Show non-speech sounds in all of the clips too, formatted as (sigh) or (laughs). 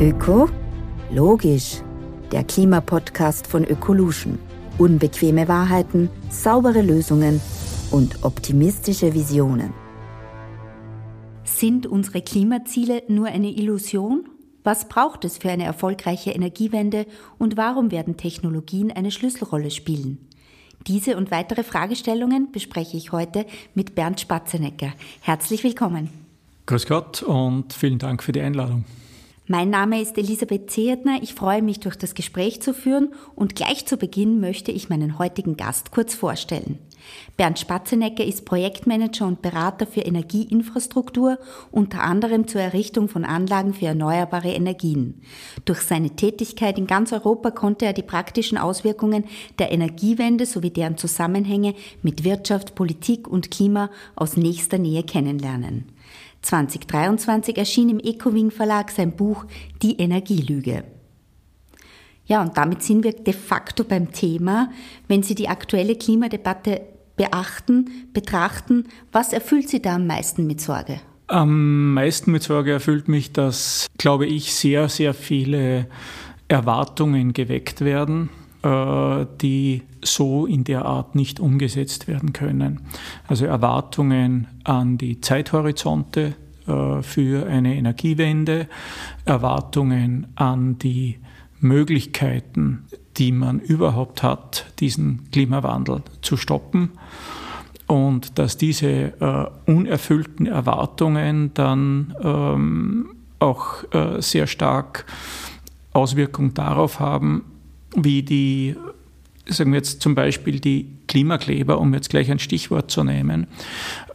Öko? Logisch. Der Klimapodcast von Ökolution. Unbequeme Wahrheiten, saubere Lösungen und optimistische Visionen. Sind unsere Klimaziele nur eine Illusion? Was braucht es für eine erfolgreiche Energiewende und warum werden Technologien eine Schlüsselrolle spielen? Diese und weitere Fragestellungen bespreche ich heute mit Bernd Spatzenecker. Herzlich willkommen. Grüß Gott und vielen Dank für die Einladung. Mein Name ist Elisabeth Zehetner. Ich freue mich, durch das Gespräch zu führen und gleich zu Beginn möchte ich meinen heutigen Gast kurz vorstellen. Bernd Spatzenecker ist Projektmanager und Berater für Energieinfrastruktur, unter anderem zur Errichtung von Anlagen für erneuerbare Energien. Durch seine Tätigkeit in ganz Europa konnte er die praktischen Auswirkungen der Energiewende sowie deren Zusammenhänge mit Wirtschaft, Politik und Klima aus nächster Nähe kennenlernen. 2023 erschien im Ecowing Verlag sein Buch Die Energielüge. Ja, und damit sind wir de facto beim Thema. Wenn Sie die aktuelle Klimadebatte beachten, betrachten, was erfüllt Sie da am meisten mit Sorge? Am meisten mit Sorge erfüllt mich, dass, glaube ich, sehr, sehr viele Erwartungen geweckt werden die so in der Art nicht umgesetzt werden können. Also Erwartungen an die Zeithorizonte äh, für eine Energiewende, Erwartungen an die Möglichkeiten, die man überhaupt hat, diesen Klimawandel zu stoppen und dass diese äh, unerfüllten Erwartungen dann ähm, auch äh, sehr stark Auswirkungen darauf haben, wie die, sagen wir jetzt zum Beispiel die Klimakleber, um jetzt gleich ein Stichwort zu nehmen,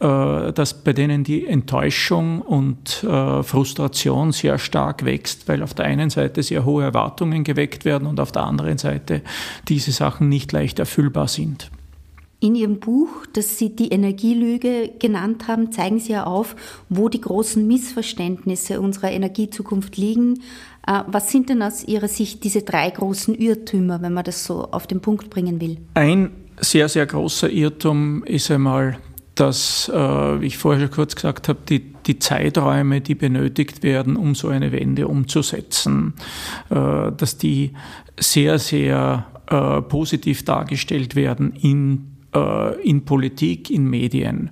äh, dass bei denen die Enttäuschung und äh, Frustration sehr stark wächst, weil auf der einen Seite sehr hohe Erwartungen geweckt werden und auf der anderen Seite diese Sachen nicht leicht erfüllbar sind. In Ihrem Buch, das Sie die Energielüge genannt haben, zeigen Sie ja auf, wo die großen Missverständnisse unserer Energiezukunft liegen. Äh, was sind denn aus Ihrer Sicht diese drei großen Irrtümer, wenn man das so auf den Punkt bringen will? Ein sehr, sehr großer Irrtum ist einmal, dass, äh, wie ich vorher schon kurz gesagt habe, die, die Zeiträume, die benötigt werden, um so eine Wende umzusetzen, äh, dass die sehr, sehr positiv dargestellt werden in in Politik, in Medien.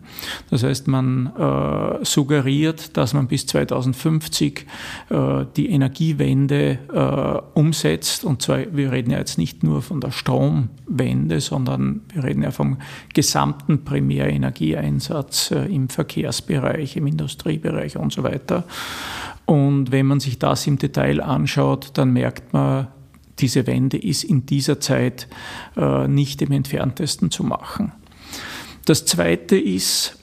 Das heißt, man äh, suggeriert, dass man bis 2050 äh, die Energiewende äh, umsetzt. Und zwar, wir reden ja jetzt nicht nur von der Stromwende, sondern wir reden ja vom gesamten Primärenergieeinsatz äh, im Verkehrsbereich, im Industriebereich und so weiter. Und wenn man sich das im Detail anschaut, dann merkt man, diese Wende ist in dieser Zeit äh, nicht im entferntesten zu machen. Das Zweite ist,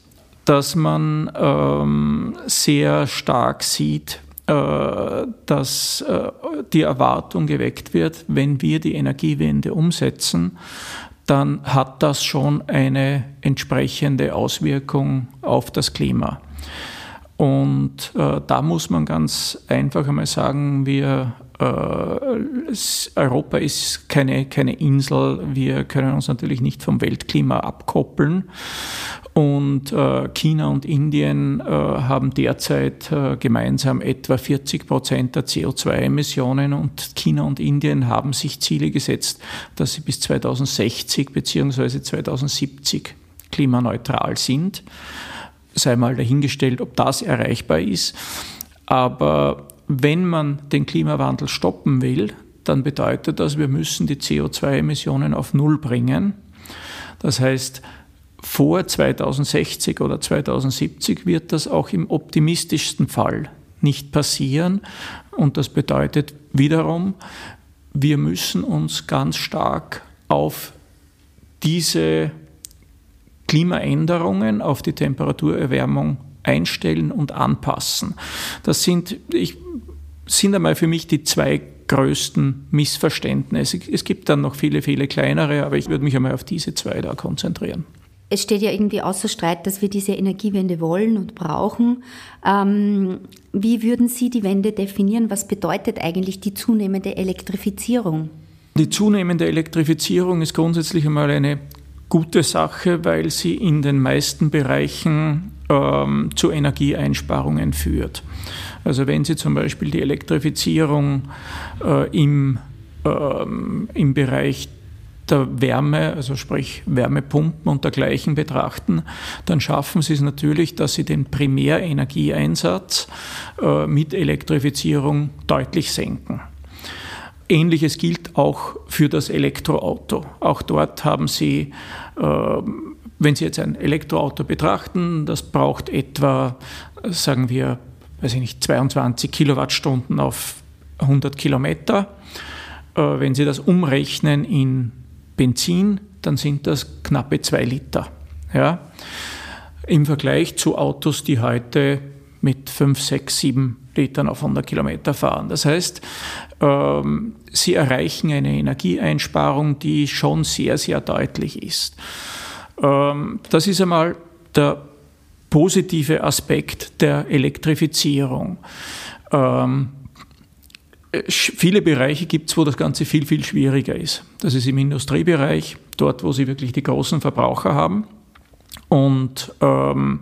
dass man ähm, sehr stark sieht, äh, dass äh, die Erwartung geweckt wird, wenn wir die Energiewende umsetzen, dann hat das schon eine entsprechende Auswirkung auf das Klima. Und äh, da muss man ganz einfach einmal sagen, wir Europa ist keine, keine Insel. Wir können uns natürlich nicht vom Weltklima abkoppeln. Und äh, China und Indien äh, haben derzeit gemeinsam etwa 40 Prozent der CO2-Emissionen und China und Indien haben sich Ziele gesetzt, dass sie bis 2060 bzw. 2070 klimaneutral sind. Sei mal dahingestellt, ob das erreichbar ist. Aber wenn man den Klimawandel stoppen will, dann bedeutet das, wir müssen die CO2-Emissionen auf Null bringen. Das heißt, vor 2060 oder 2070 wird das auch im optimistischsten Fall nicht passieren. Und das bedeutet wiederum, wir müssen uns ganz stark auf diese Klimaänderungen, auf die Temperaturerwärmung einstellen und anpassen. Das sind, ich, sind einmal für mich die zwei größten Missverständnisse. Es gibt dann noch viele, viele kleinere, aber ich würde mich einmal auf diese zwei da konzentrieren. Es steht ja irgendwie außer Streit, dass wir diese Energiewende wollen und brauchen. Ähm, wie würden Sie die Wende definieren? Was bedeutet eigentlich die zunehmende Elektrifizierung? Die zunehmende Elektrifizierung ist grundsätzlich einmal eine gute Sache, weil sie in den meisten Bereichen ähm, zu Energieeinsparungen führt. Also wenn Sie zum Beispiel die Elektrifizierung äh, im, ähm, im Bereich der Wärme, also sprich Wärmepumpen und dergleichen betrachten, dann schaffen sie es natürlich, dass sie den Primärenergieeinsatz äh, mit Elektrifizierung deutlich senken. Ähnliches gilt auch für das Elektroauto. Auch dort haben Sie, äh, wenn Sie jetzt ein Elektroauto betrachten, das braucht etwa, sagen wir, weiß ich nicht, 22 Kilowattstunden auf 100 Kilometer. Äh, wenn Sie das umrechnen in Benzin, dann sind das knappe zwei Liter. Ja? Im Vergleich zu Autos, die heute mit 5, 6, 7 Litern auf 100 Kilometer fahren. Das heißt, ähm, sie erreichen eine Energieeinsparung, die schon sehr, sehr deutlich ist. Ähm, das ist einmal der positive Aspekt der Elektrifizierung. Ähm, Viele Bereiche gibt es, wo das Ganze viel, viel schwieriger ist. Das ist im Industriebereich, dort, wo sie wirklich die großen Verbraucher haben. Und, ähm,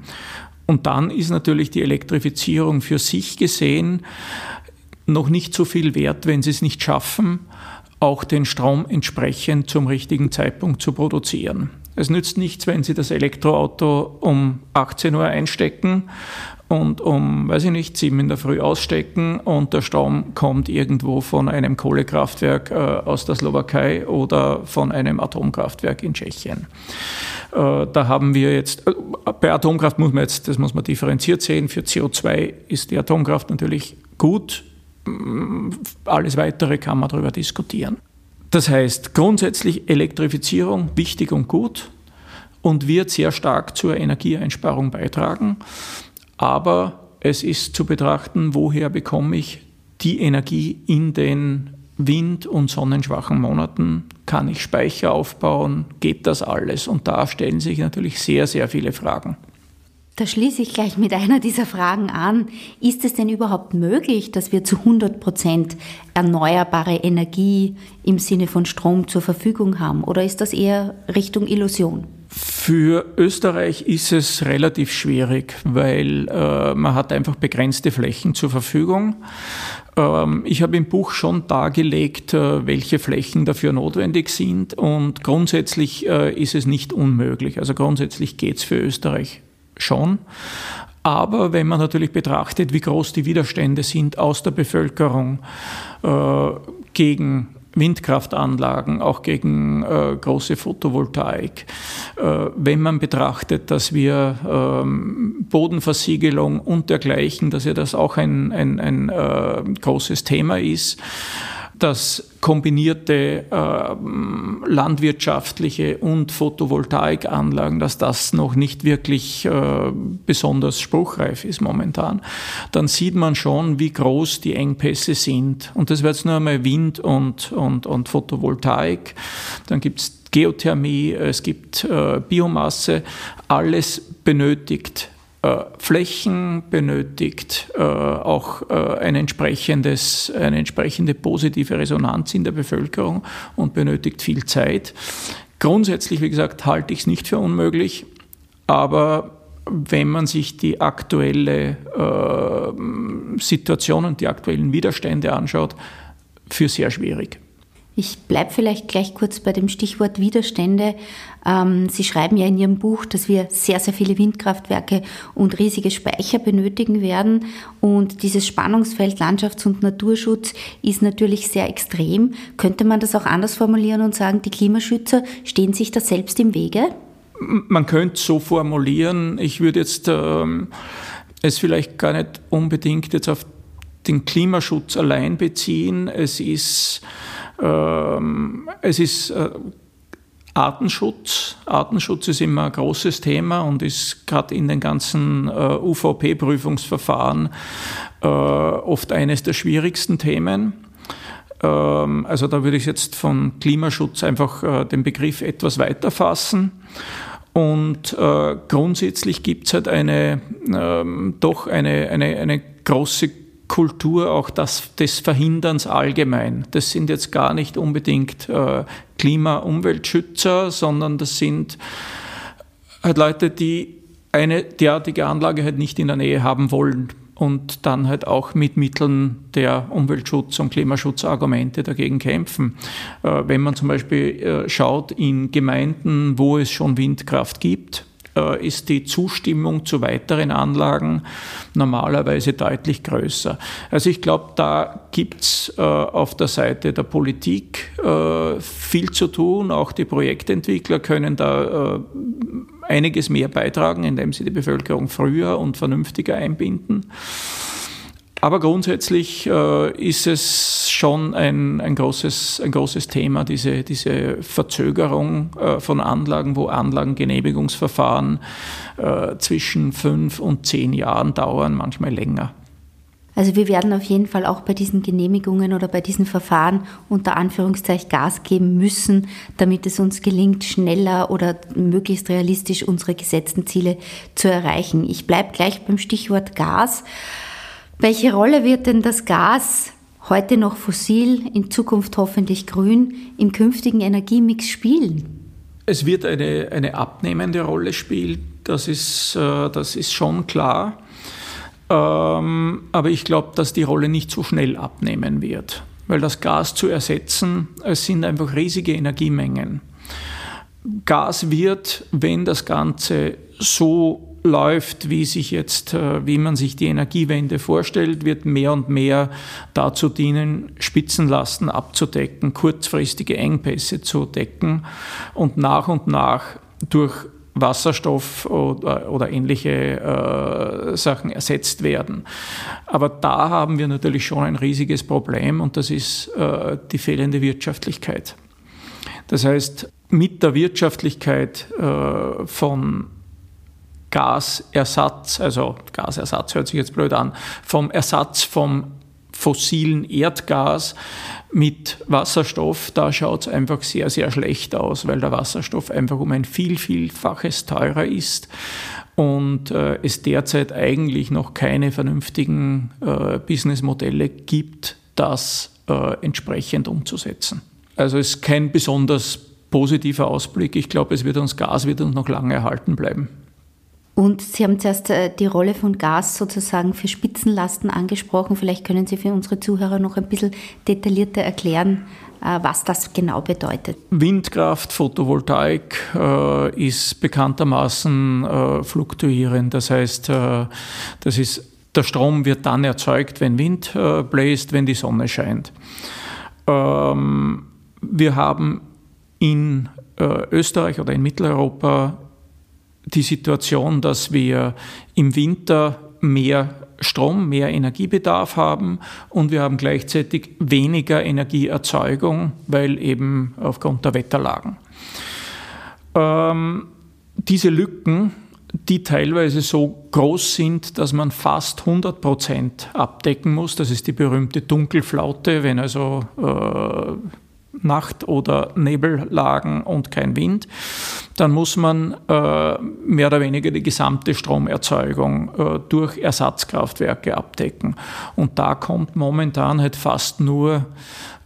und dann ist natürlich die Elektrifizierung für sich gesehen noch nicht so viel wert, wenn sie es nicht schaffen, auch den Strom entsprechend zum richtigen Zeitpunkt zu produzieren. Es nützt nichts, wenn Sie das Elektroauto um 18 Uhr einstecken und um, weiß ich nicht, 7 in der Früh ausstecken und der Strom kommt irgendwo von einem Kohlekraftwerk äh, aus der Slowakei oder von einem Atomkraftwerk in Tschechien. Äh, da haben wir jetzt, äh, bei Atomkraft muss man jetzt, das muss man differenziert sehen, für CO2 ist die Atomkraft natürlich gut, alles Weitere kann man darüber diskutieren. Das heißt, grundsätzlich Elektrifizierung wichtig und gut und wird sehr stark zur Energieeinsparung beitragen. Aber es ist zu betrachten, woher bekomme ich die Energie in den wind- und sonnenschwachen Monaten? Kann ich Speicher aufbauen? Geht das alles? Und da stellen sich natürlich sehr, sehr viele Fragen. Da schließe ich gleich mit einer dieser Fragen an. Ist es denn überhaupt möglich, dass wir zu 100 Prozent erneuerbare Energie im Sinne von Strom zur Verfügung haben? Oder ist das eher Richtung Illusion? Für Österreich ist es relativ schwierig, weil äh, man hat einfach begrenzte Flächen zur Verfügung. Ähm, ich habe im Buch schon dargelegt, äh, welche Flächen dafür notwendig sind und grundsätzlich äh, ist es nicht unmöglich. Also grundsätzlich geht es für Österreich schon. Aber wenn man natürlich betrachtet, wie groß die Widerstände sind aus der Bevölkerung äh, gegen Windkraftanlagen, auch gegen äh, große Photovoltaik. Äh, wenn man betrachtet, dass wir ähm, Bodenversiegelung und dergleichen, dass ja das auch ein, ein, ein äh, großes Thema ist, dass kombinierte äh, landwirtschaftliche und Photovoltaikanlagen, dass das noch nicht wirklich äh, besonders spruchreif ist momentan, dann sieht man schon, wie groß die Engpässe sind. Und das wäre jetzt nur einmal Wind und, und, und Photovoltaik. Dann gibt es Geothermie, es gibt äh, Biomasse. Alles benötigt Flächen, benötigt äh, auch äh, ein entsprechendes, eine entsprechende positive Resonanz in der Bevölkerung und benötigt viel Zeit. Grundsätzlich, wie gesagt, halte ich es nicht für unmöglich, aber wenn man sich die aktuelle äh, Situation und die aktuellen Widerstände anschaut, für sehr schwierig. Ich bleibe vielleicht gleich kurz bei dem Stichwort Widerstände. Ähm, Sie schreiben ja in Ihrem Buch, dass wir sehr, sehr viele Windkraftwerke und riesige Speicher benötigen werden. Und dieses Spannungsfeld Landschafts- und Naturschutz ist natürlich sehr extrem. Könnte man das auch anders formulieren und sagen, die Klimaschützer stehen sich da selbst im Wege? Man könnte so formulieren. Ich würde jetzt ähm, es vielleicht gar nicht unbedingt jetzt auf den Klimaschutz allein beziehen. Es ist ähm, es ist äh, Artenschutz. Artenschutz ist immer ein großes Thema und ist gerade in den ganzen äh, UVP-Prüfungsverfahren äh, oft eines der schwierigsten Themen. Ähm, also da würde ich jetzt von Klimaschutz einfach den Begriff etwas weiter fassen. Und grundsätzlich gibt es halt eine, ähm, doch eine, eine, eine große Kultur auch das, des Verhinderns allgemein. Das sind jetzt gar nicht unbedingt äh, Klima-Umweltschützer, sondern das sind halt Leute, die eine derartige Anlage halt nicht in der Nähe haben wollen und dann halt auch mit Mitteln der Umweltschutz- und Klimaschutzargumente dagegen kämpfen. Äh, wenn man zum Beispiel äh, schaut in Gemeinden, wo es schon Windkraft gibt, äh, ist die Zustimmung zu weiteren Anlagen normalerweise deutlich größer. Also ich glaube, da gibt's äh, auf der Seite der Politik äh, viel zu tun. Auch die Projektentwickler können da einiges mehr beitragen, indem sie die Bevölkerung früher und vernünftiger einbinden. Aber grundsätzlich äh, ist es schon ein, ein, großes, ein großes Thema, diese, diese Verzögerung äh, von Anlagen, wo Anlagengenehmigungsverfahren äh, zwischen fünf und zehn Jahren dauern, manchmal länger. Also wir werden auf jeden Fall auch bei diesen Genehmigungen oder bei diesen Verfahren unter Anführungszeichen Gas geben müssen, damit es uns gelingt, schneller oder möglichst realistisch unsere gesetzten Ziele zu erreichen. Ich bleibe gleich beim Stichwort Gas. Welche Rolle wird denn das Gas, heute noch fossil, in Zukunft hoffentlich grün, im künftigen Energiemix spielen? Es wird eine, eine abnehmende Rolle spielen, das ist, äh, das ist schon klar. Ähm, aber ich glaube, dass die Rolle nicht so schnell abnehmen wird, weil das Gas zu ersetzen, es sind einfach riesige Energiemengen. Gas wird, wenn das Ganze so läuft, wie sich jetzt, äh, wie man sich die Energiewende vorstellt, wird mehr und mehr dazu dienen, Spitzenlasten abzudecken, kurzfristige Engpässe zu decken und nach und nach durch Wasserstoff oder, oder ähnliche äh, Sachen ersetzt werden. Aber da haben wir natürlich schon ein riesiges Problem und das ist äh, die fehlende Wirtschaftlichkeit. Das heißt, mit der Wirtschaftlichkeit äh, von Gasersatz, also Gasersatz hört sich jetzt blöd an, vom Ersatz vom fossilen Erdgas mit Wasserstoff, da schaut es einfach sehr, sehr schlecht aus, weil der Wasserstoff einfach um ein viel, vielfaches teurer ist und äh, es derzeit eigentlich noch keine vernünftigen äh, Businessmodelle gibt, das äh, entsprechend umzusetzen. Also es ist kein besonders positiver Ausblick. Ich glaube, es wird uns Gas wird uns noch lange erhalten bleiben. Und Sie haben zuerst äh, die Rolle von Gas sozusagen für Spitzenlasten angesprochen. Vielleicht können Sie für unsere Zuhörer noch ein bisschen detaillierter erklären, äh, was das genau bedeutet. Windkraft, Photovoltaik äh, ist bekanntermaßen fluktuierend. Das heißt, das ist, der Strom wird dann erzeugt, wenn Wind bläst, wenn die Sonne scheint. Ähm, wir haben in Österreich oder in Mitteleuropa die Situation, dass wir im Winter mehr Strom, mehr Energiebedarf haben und wir haben gleichzeitig weniger Energieerzeugung, weil eben aufgrund der Wetterlagen. Ähm, diese Lücken, die teilweise so groß sind, dass man fast 100 Prozent abdecken muss, das ist die berühmte Dunkelflaute, wenn also äh, Nacht- oder Nebellagen und kein Wind, dann muss man äh, mehr oder weniger die gesamte Stromerzeugung äh, durch Ersatzkraftwerke abdecken. Und da kommt momentan halt fast nur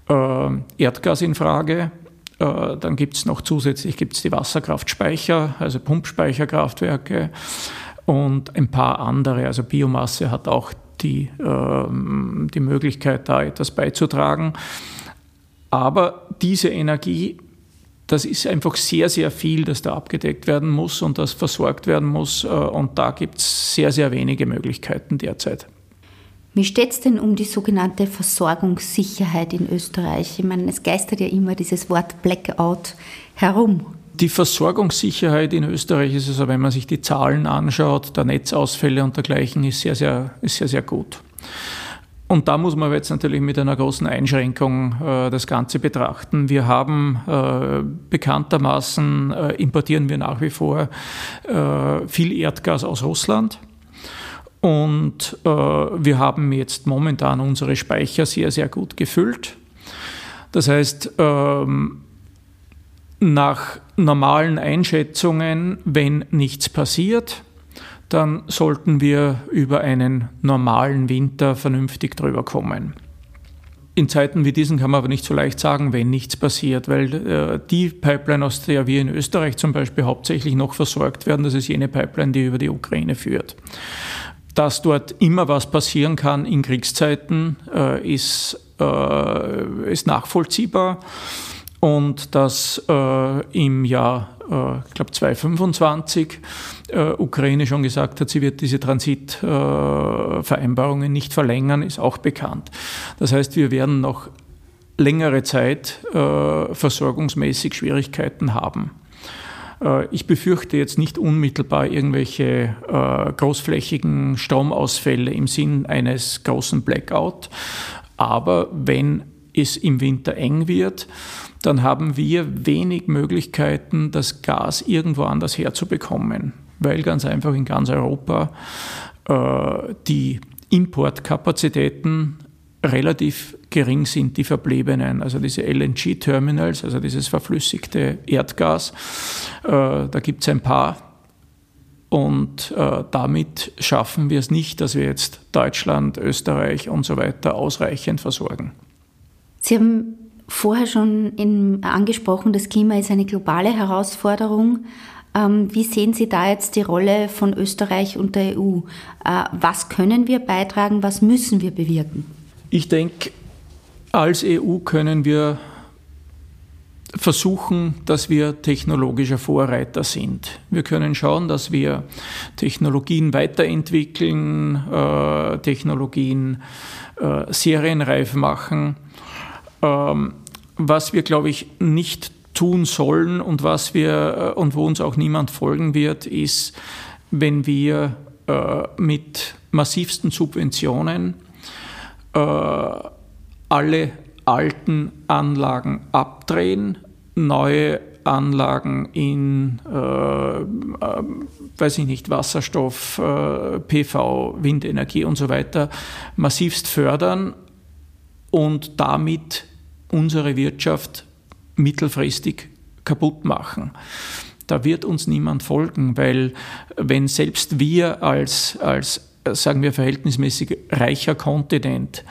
äh, Erdgas in Frage. Äh, dann gibt es noch zusätzlich gibt's die Wasserkraftspeicher, also Pumpspeicherkraftwerke und ein paar andere. Also Biomasse hat auch die, ähm, die Möglichkeit, da etwas beizutragen. Aber diese Energie, das ist einfach sehr, sehr viel, das da abgedeckt werden muss und das versorgt werden muss. Äh, und da gibt es sehr, sehr wenige Möglichkeiten derzeit. Wie steht es denn um die sogenannte Versorgungssicherheit in Österreich? Ich meine, es geistert ja immer dieses Wort Blackout herum. Die Versorgungssicherheit in Österreich ist also, wenn man sich die Zahlen anschaut, der Netzausfälle und dergleichen, ist sehr, sehr, ist sehr, sehr gut. Und da muss man jetzt natürlich mit einer großen Einschränkung äh, das Ganze betrachten. Wir haben äh, bekanntermaßen, äh, importieren wir nach wie vor äh, viel Erdgas aus Russland. Und äh, wir haben jetzt momentan unsere Speicher sehr, sehr gut gefüllt. Das heißt, ähm, nach normalen Einschätzungen, wenn nichts passiert, dann sollten wir über einen normalen Winter vernünftig drüber kommen. in Zeiten wie diesen kann man aber nicht so leicht sagen, wenn nichts passiert, weil äh, die Pipeline, aus der wir in Österreich zum Beispiel hauptsächlich noch versorgt werden, das ist jene Pipeline, die über die Ukraine führt. Dass dort immer was passieren kann in Kriegszeiten, äh, ist, äh, ist nachvollziehbar. Und dass äh, im Jahr, äh, ich glaube 2025, äh, Ukraine schon gesagt hat, sie wird diese Transitvereinbarungen äh, nicht verlängern, ist auch bekannt. Das heißt, wir werden noch längere Zeit äh, versorgungsmäßig Schwierigkeiten haben. Äh, ich befürchte jetzt nicht unmittelbar irgendwelche großflächigen Stromausfälle im Sinn eines großen Blackout. Aber wenn es im Winter eng wird, dann haben wir wenig Möglichkeiten, das Gas irgendwo anders herzubekommen, weil ganz einfach in ganz Europa äh, die Importkapazitäten relativ gering sind, die verbliebenen. Also diese LNG-Terminals, also dieses verflüssigte Erdgas, äh, da gibt es ein paar. Und äh, damit schaffen wir es nicht, dass wir jetzt Deutschland, Österreich und so weiter ausreichend versorgen. Sie haben vorher schon in, angesprochen, das Klima ist eine globale Herausforderung. Ähm, wie sehen Sie da jetzt die Rolle von Österreich und der EU? Äh, was können wir beitragen, was müssen wir bewirken? Ich denke, als EU können wir versuchen, dass wir technologischer Vorreiter sind. Wir können schauen, dass wir Technologien weiterentwickeln, äh, Technologien äh, serienreif machen. Ähm, was wir, glaube ich, nicht tun sollen und was wir äh, und wo uns auch niemand folgen wird, ist, wenn wir äh, mit massivsten Subventionen äh, alle alten Anlagen abdrehen, neue Anlagen in, äh, äh, weiß ich nicht, Wasserstoff, äh, PV, Windenergie und so weiter massivst fördern und damit unsere Wirtschaft mittelfristig kaputt machen. Da wird uns niemand folgen, weil wenn selbst wir als, als sagen wir, verhältnismäßig reicher Kontinent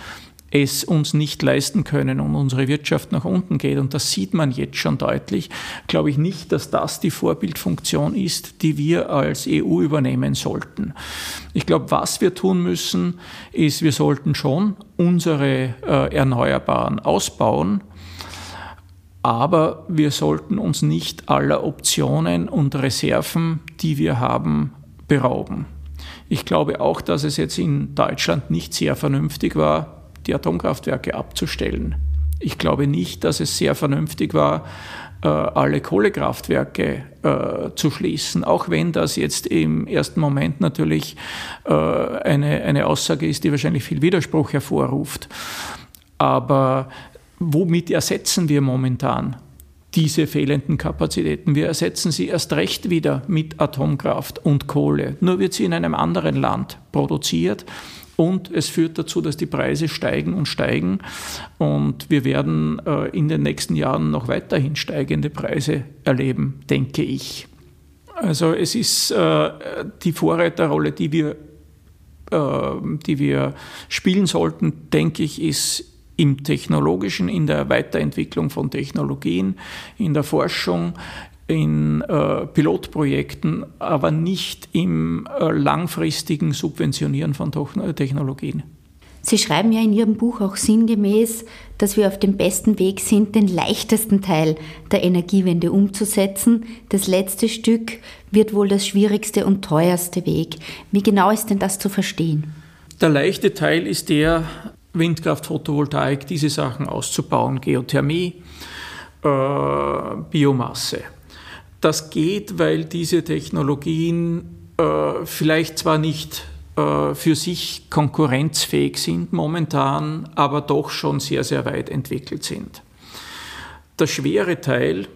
es uns nicht leisten können und unsere Wirtschaft nach unten geht, und das sieht man jetzt schon deutlich, glaube ich nicht, dass das die Vorbildfunktion ist, die wir als EU übernehmen sollten. Ich glaube, was wir tun müssen, ist, wir sollten schon unsere äh, Erneuerbaren ausbauen, aber wir sollten uns nicht aller Optionen und Reserven, die wir haben, berauben. Ich glaube auch, dass es jetzt in Deutschland nicht sehr vernünftig war, die Atomkraftwerke abzustellen. Ich glaube nicht, dass es sehr vernünftig war, äh, alle Kohlekraftwerke äh, zu schließen, auch wenn das jetzt im ersten Moment natürlich äh, eine, eine Aussage ist, die wahrscheinlich viel Widerspruch hervorruft. Aber womit ersetzen wir momentan diese fehlenden Kapazitäten? Wir ersetzen sie erst recht wieder mit Atomkraft und Kohle. Nur wird sie in einem anderen Land produziert und es führt dazu, dass die Preise steigen und steigen. Und wir werden äh, in den nächsten Jahren noch weiterhin steigende Preise erleben, denke ich. Also es ist äh, die Vorreiterrolle, die wir, äh, die wir spielen sollten, denke ich, ist im technologischen, in der Weiterentwicklung von Technologien, in der Forschung, in äh, Pilotprojekten, aber nicht im äh, langfristigen Subventionieren von Technologien. Sie schreiben ja in Ihrem Buch auch sinngemäß, dass wir auf dem besten Weg sind, den leichtesten Teil der Energiewende umzusetzen. Das letzte Stück wird wohl das schwierigste und teuerste Weg. Wie genau ist denn das zu verstehen? Der leichte Teil ist der, Windkraft, Photovoltaik, diese Sachen auszubauen, Geothermie, äh, Biomasse. Das geht, weil diese Technologien äh, vielleicht zwar nicht äh, für sich konkurrenzfähig sind momentan, aber doch schon sehr, sehr weit entwickelt sind. Der schwere Teil,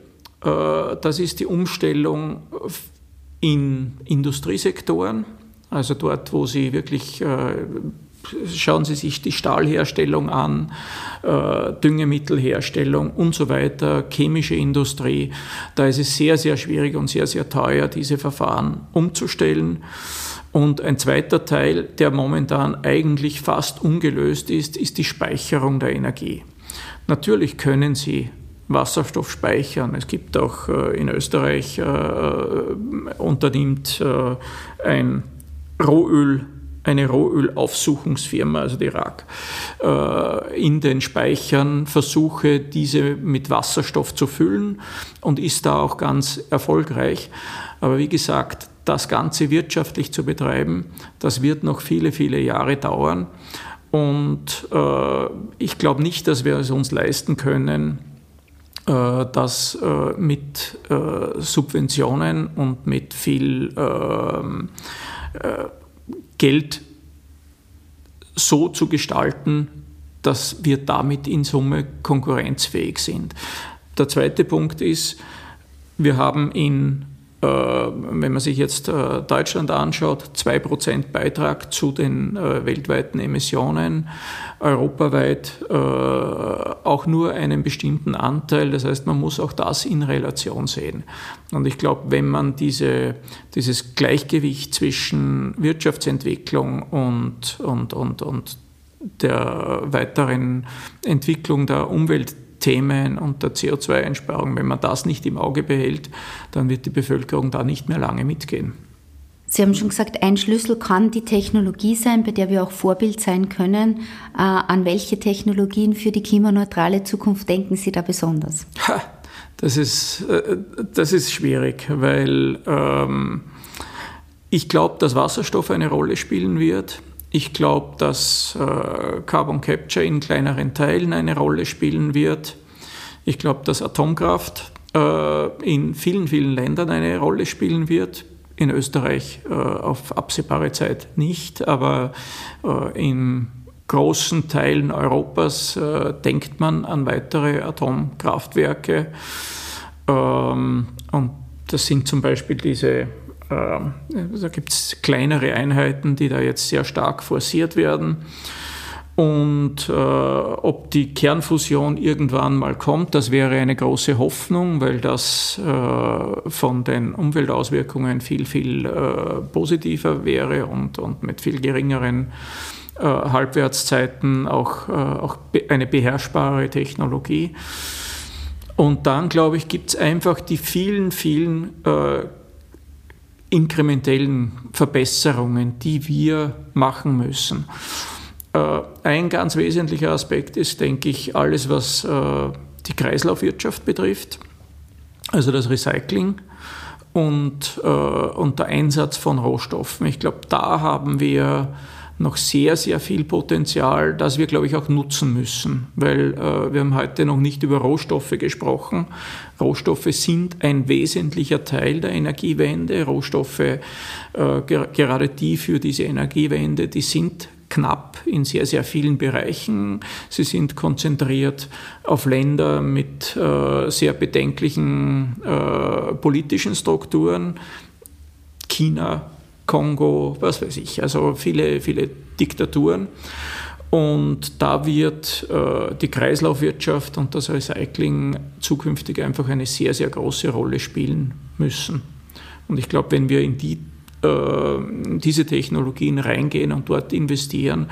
äh, das ist die Umstellung in Industriesektoren, also dort, wo sie wirklich äh, schauen Sie sich die Stahlherstellung an, äh, Düngemittelherstellung und so weiter, chemische Industrie. Da ist es sehr, sehr schwierig und sehr, sehr teuer, diese Verfahren umzustellen. Und ein zweiter Teil, der momentan eigentlich fast ungelöst ist, ist die Speicherung der Energie. Natürlich können Sie Wasserstoff speichern. Es gibt auch äh, in Österreich, äh, äh unternimmt äh, ein Rohöl eine Rohölaufsuchungsfirma, also die RAG, äh, in den Speichern Versuche, diese mit Wasserstoff zu füllen und ist da auch ganz erfolgreich. Aber wie gesagt, das Ganze wirtschaftlich zu betreiben, das wird noch viele, viele Jahre dauern. Und äh, ich glaube nicht, dass wir es uns leisten können, äh, das mit Subventionen und mit viel ähm, Geld so zu gestalten, dass wir damit in Summe konkurrenzfähig sind. Der zweite Punkt ist, wir haben in wenn man sich jetzt äh, Deutschland anschaut, 2% Beitrag zu den äh, weltweiten Emissionen, europaweit auch nur einen bestimmten Anteil. Das heißt, man muss auch das in Relation sehen. Und ich glaube, wenn man diese, dieses Gleichgewicht zwischen Wirtschaftsentwicklung und, und, und, und der weiteren Entwicklung der Umwelt Themen und der CO2-Einsparung, wenn man das nicht im Auge behält, dann wird die Bevölkerung da nicht mehr lange mitgehen. Sie haben schon gesagt, ein Schlüssel kann die Technologie sein, bei der wir auch Vorbild sein können. Äh, an welche Technologien für die klimaneutrale Zukunft denken Sie da besonders? Ha, das, ist, äh, das ist schwierig, weil ähm, ich glaube, dass Wasserstoff eine Rolle spielen wird. Ich glaube, dass äh, Carbon Capture in kleineren Teilen eine Rolle spielen wird. Ich glaube, dass Atomkraft äh, in vielen, vielen Ländern eine Rolle spielen wird. In Österreich äh, auf absehbare Zeit nicht, aber äh, in großen Teilen Europas äh, denkt man an weitere Atomkraftwerke. Ähm, und das sind zum Beispiel diese da gibt es kleinere Einheiten, die da jetzt sehr stark forciert werden. Und äh, ob die Kernfusion irgendwann mal kommt, das wäre eine große Hoffnung, weil das äh, von den Umweltauswirkungen viel, viel äh, positiver wäre und, und mit viel geringeren äh, Halbwertszeiten auch, äh, auch eine beherrschbare Technologie. Und dann, glaube ich, gibt es einfach die vielen, vielen äh, inkrementellen Verbesserungen, die wir machen müssen. Äh, ein ganz wesentlicher Aspekt ist, denke ich, alles, was äh, die Kreislaufwirtschaft betrifft, also das Recycling und, äh, und der Einsatz von Rohstoffen. Ich glaube, da haben wir noch sehr, sehr viel Potenzial, das wir, glaube ich, auch nutzen müssen, weil äh, wir haben heute noch nicht über Rohstoffe gesprochen. Rohstoffe sind ein wesentlicher Teil der Energiewende. Rohstoffe, äh, ger gerade die für diese Energiewende, die sind knapp in sehr, sehr vielen Bereichen. Sie sind konzentriert auf Länder mit äh, sehr bedenklichen äh, politischen Strukturen. China Kongo, was weiß ich, also viele, viele Diktaturen. Und da wird äh, die Kreislaufwirtschaft und das Recycling zukünftig einfach eine sehr, sehr große Rolle spielen müssen. Und ich glaube, wenn wir in die, äh, diese Technologien reingehen und dort investieren,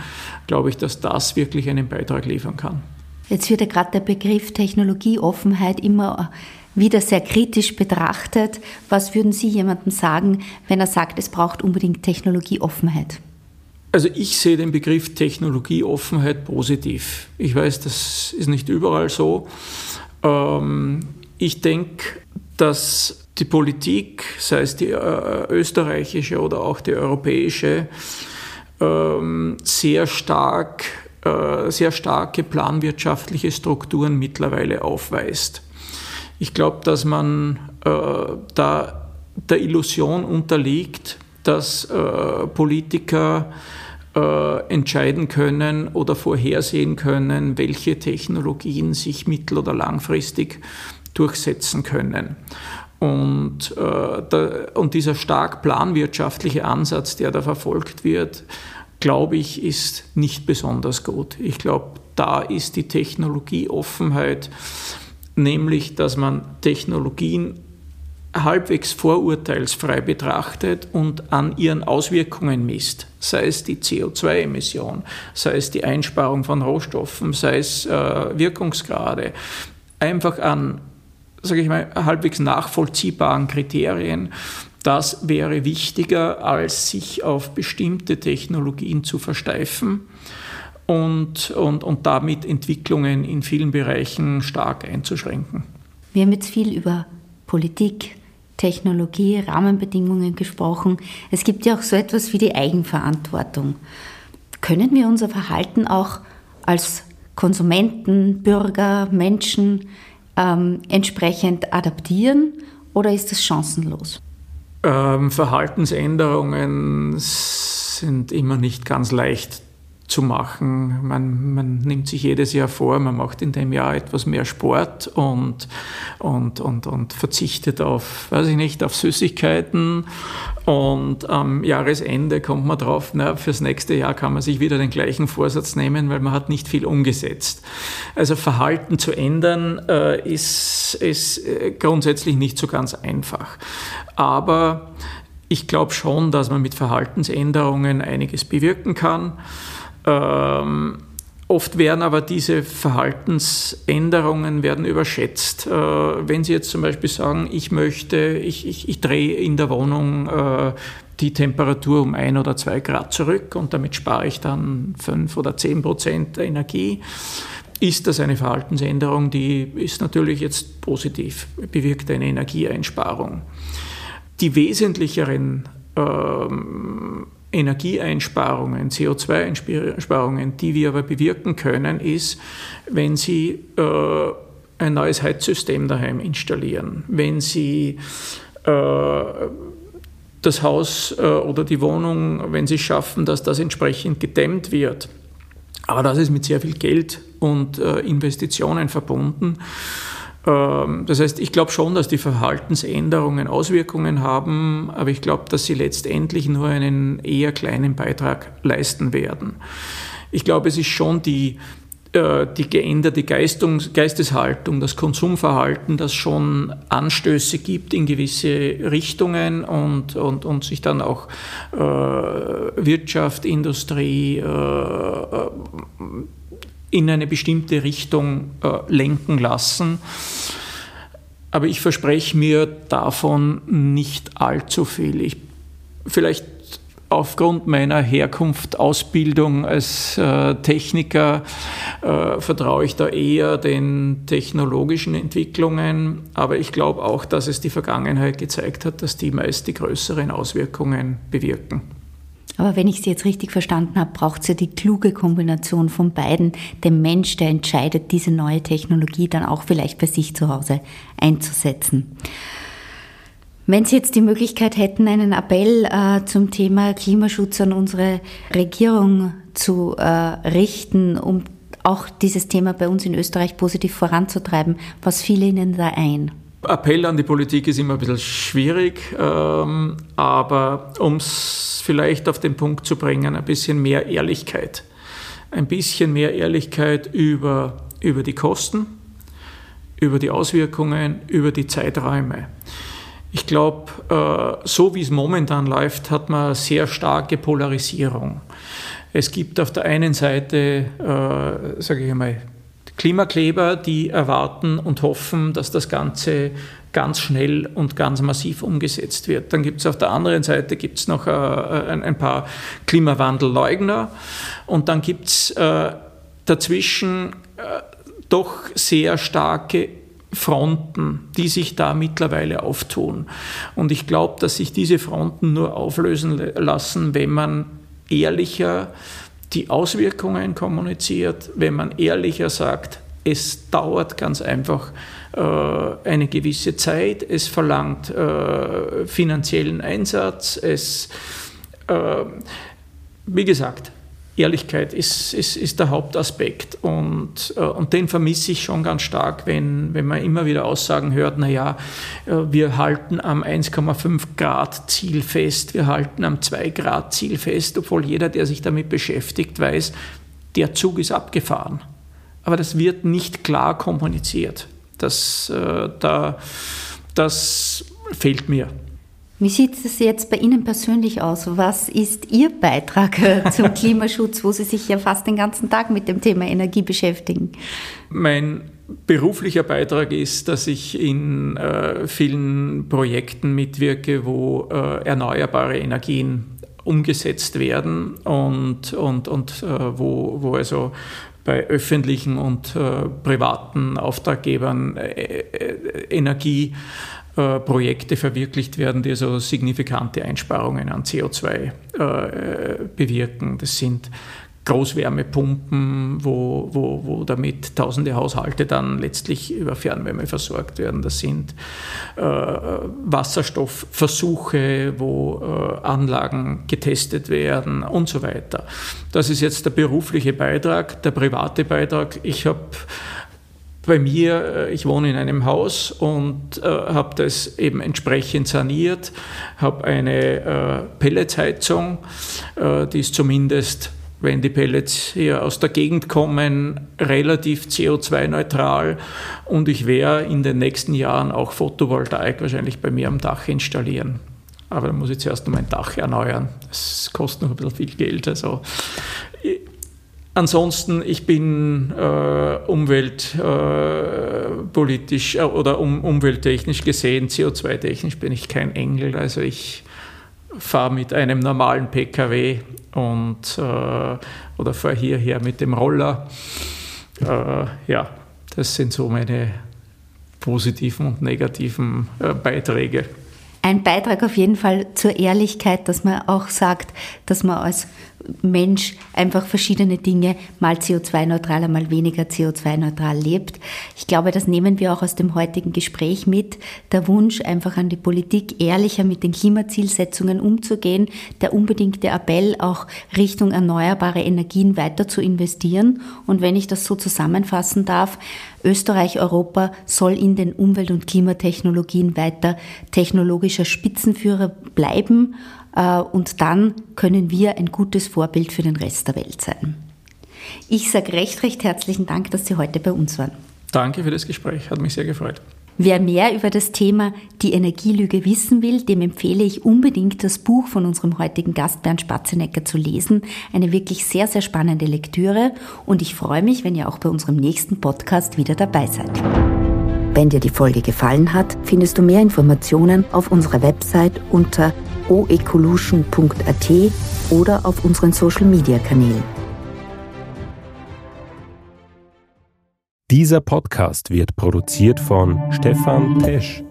glaube ich, dass das wirklich einen Beitrag liefern kann. Jetzt wird ja gerade der Begriff Technologieoffenheit immer wieder sehr kritisch betrachtet. Was würden Sie jemandem sagen, wenn er sagt, es braucht unbedingt Technologieoffenheit? Also ich sehe den Begriff Technologieoffenheit positiv. Ich weiß, das ist nicht überall so. Ähm, ich denke, dass die Politik, sei es die äh, österreichische oder auch die europäische, ähm, sehr stark, äh, sehr starke planwirtschaftliche Strukturen mittlerweile aufweist. Ich glaube, dass man äh, da der Illusion unterliegt, dass äh, Politiker äh, entscheiden können oder vorhersehen können, welche Technologien sich mittel- oder langfristig durchsetzen können. Und, äh, der, und dieser stark planwirtschaftliche Ansatz, der da verfolgt wird, glaube ich, ist nicht besonders gut. Ich glaube, da ist die Technologieoffenheit nämlich dass man Technologien halbwegs vorurteilsfrei betrachtet und an ihren Auswirkungen misst, sei es die CO2-Emission, sei es die Einsparung von Rohstoffen, sei es äh, Wirkungsgrade, einfach an, sage ich mal, halbwegs nachvollziehbaren Kriterien, das wäre wichtiger, als sich auf bestimmte Technologien zu versteifen und, und, und damit Entwicklungen in vielen Bereichen stark einzuschränken. Wir haben jetzt viel über Politik, Technologie, Rahmenbedingungen gesprochen. Es gibt ja auch so etwas wie die Eigenverantwortung. Können wir unser Verhalten auch als Konsumenten, Bürger, Menschen ähm, entsprechend adaptieren oder ist das chancenlos? Ähm, Verhaltensänderungen sind immer nicht ganz leicht zu machen. Man, man, nimmt sich jedes Jahr vor, man macht in dem Jahr etwas mehr Sport und, und, und, und verzichtet auf, weiß ich nicht, auf Süßigkeiten. Und am Jahresende kommt man drauf, na, fürs nächste Jahr kann man sich wieder den gleichen Vorsatz nehmen, weil man hat nicht viel umgesetzt. Also Verhalten zu ändern äh, ist, ist äh, grundsätzlich nicht so ganz einfach. Aber ich glaube schon, dass man mit Verhaltensänderungen einiges bewirken kann. Ähm, oft werden aber diese Verhaltensänderungen werden überschätzt. Äh, wenn Sie jetzt zum Beispiel sagen, ich möchte, ich, ich, ich drehe in der Wohnung äh, die Temperatur um ein oder zwei Grad zurück und damit spare ich dann fünf oder zehn Prozent Energie, ist das eine Verhaltensänderung, die ist natürlich jetzt positiv, bewirkt eine Energieeinsparung. Die wesentlicheren ähm, Energieeinsparungen, CO2-Einsparungen, die wir aber bewirken können, ist, wenn Sie äh, ein neues Heizsystem daheim installieren, wenn Sie äh, das Haus äh, oder die Wohnung, wenn Sie schaffen, dass das entsprechend gedämmt wird. Aber das ist mit sehr viel Geld und äh, Investitionen verbunden. Ähm, das heißt, ich glaube schon, dass die Verhaltensänderungen Auswirkungen haben, aber ich glaube, dass sie letztendlich nur einen eher kleinen Beitrag leisten werden. Ich glaube, es ist schon die, äh, die geänderte Geistung, Geisteshaltung, das Konsumverhalten, das schon Anstöße gibt in gewisse Richtungen und, und, und sich dann auch äh, Wirtschaft, Industrie, äh, äh in eine bestimmte Richtung äh, lenken lassen. Aber ich verspreche mir davon nicht allzu viel. Ich, vielleicht aufgrund meiner Herkunft, Ausbildung als äh, Techniker äh, vertraue ich da eher den technologischen Entwicklungen. Aber ich glaube auch, dass es die Vergangenheit gezeigt hat, dass die meist die größeren Auswirkungen bewirken. Aber wenn ich Sie jetzt richtig verstanden habe, braucht es ja die kluge Kombination von beiden, dem Mensch, der entscheidet, diese neue Technologie dann auch vielleicht bei sich zu Hause einzusetzen. Wenn Sie jetzt die Möglichkeit hätten, einen Appell äh, zum Thema Klimaschutz an unsere Regierung zu äh, richten, um auch dieses Thema bei uns in Österreich positiv voranzutreiben, was fiel Ihnen da ein? Appell an die Politik ist immer ein bisschen schwierig, ähm, aber um es vielleicht auf den Punkt zu bringen, ein bisschen mehr Ehrlichkeit. Ein bisschen mehr Ehrlichkeit über, über die Kosten, über die Auswirkungen, über die Zeiträume. Ich glaube, äh, so wie es momentan läuft, hat man sehr starke Polarisierung. Es gibt auf der einen Seite, äh, sage ich einmal, Klimakleber, die erwarten und hoffen, dass das Ganze ganz schnell und ganz massiv umgesetzt wird. Dann gibt es auf der anderen Seite gibt's noch äh, ein, paar Klimawandelleugner und dann gibt es äh, dazwischen äh, doch sehr starke Fronten, die sich da mittlerweile auftun. Und ich glaube, dass sich diese Fronten nur auflösen lassen, wenn man ehrlicher die Auswirkungen kommuniziert, wenn man ehrlicher sagt, es dauert ganz einfach äh, eine gewisse Zeit, es verlangt äh, finanziellen Einsatz, es, äh, wie gesagt, Ehrlichkeit ist, ist, ist der Hauptaspekt und, äh, und den vermisse ich schon ganz stark, wenn, wenn man immer wieder Aussagen hört, naja, äh, wir halten am 1,5 Grad Ziel fest, wir halten am 2 Grad Ziel fest, obwohl jeder, der sich damit beschäftigt, weiß, der Zug ist abgefahren. Aber das wird nicht klar kommuniziert. Das, äh, da, das fehlt mir. Wie sieht es jetzt bei Ihnen persönlich aus? Was ist Ihr Beitrag äh, zum (laughs) Klimaschutz, wo Sie sich ja fast den ganzen Tag mit dem Thema Energie beschäftigen? Mein beruflicher Beitrag ist, dass ich in äh, vielen Projekten mitwirke, wo äh, erneuerbare Energien umgesetzt werden und, und, und äh, wo, wo also bei öffentlichen und äh, privaten Auftraggebern äh, Energie äh, Projekte verwirklicht werden, die also signifikante Einsparungen an CO2 äh, bewirken. Das sind Großwärmepumpen, wo, wo, wo damit tausende Haushalte dann letztlich über Fernwärme versorgt werden. Das sind äh, Wasserstoffversuche, wo äh, Anlagen getestet werden und so weiter. Das ist jetzt der berufliche Beitrag, der private Beitrag. Ich habe bei mir, äh, ich wohne in einem Haus und äh, habe das eben entsprechend saniert, habe eine äh, Pelletsheizung, äh, die ist zumindest, wenn die Pellets hier aus der Gegend kommen, relativ CO2-neutral und ich werde in den nächsten Jahren auch Photovoltaik wahrscheinlich bei mir am Dach installieren. Aber da muss ich zuerst noch mein Dach erneuern. Das kostet noch ein bisschen viel Geld. Also Ansonsten, ich bin äh, umweltpolitisch äh, äh, oder um, umwelttechnisch gesehen, CO2-technisch bin ich kein Engel. Also ich fahre mit einem normalen Pkw und äh, oder fahre hierher mit dem Roller. Äh, ja, das sind so meine positiven und negativen äh, Beiträge ein Beitrag auf jeden Fall zur Ehrlichkeit, dass man auch sagt, dass man als Mensch einfach verschiedene Dinge mal CO2-neutral, mal weniger CO2-neutral lebt. Ich glaube, das nehmen wir auch aus dem heutigen Gespräch mit. Der Wunsch einfach an die Politik, ehrlicher mit den Klimazielsetzungen umzugehen, der unbedingte Appell auch Richtung erneuerbare Energien weiter zu investieren. Und wenn ich das so zusammenfassen darf, Österreich, Europa soll in den Umwelt- und Klimatechnologien weiter technologischer Spitzenführer bleiben und dann können wir ein gutes Vorbild für den Rest der Welt sein. Ich sage recht, recht herzlichen Dank, dass Sie heute bei uns waren. Danke für das Gespräch, hat mich sehr gefreut. Wer mehr über das Thema die Energielüge wissen will, dem empfehle ich unbedingt das Buch von unserem heutigen Gast Bernd Spatzenecker zu lesen. Eine wirklich sehr, sehr spannende Lektüre und ich freue mich, wenn ihr auch bei unserem nächsten Podcast wieder dabei seid. Wenn dir die Folge gefallen hat, findest du mehr Informationen auf unserer Website unter oecolution.at oder auf unseren Social Media Kanälen. Dieser Podcast wird produziert von Stefan Tesch.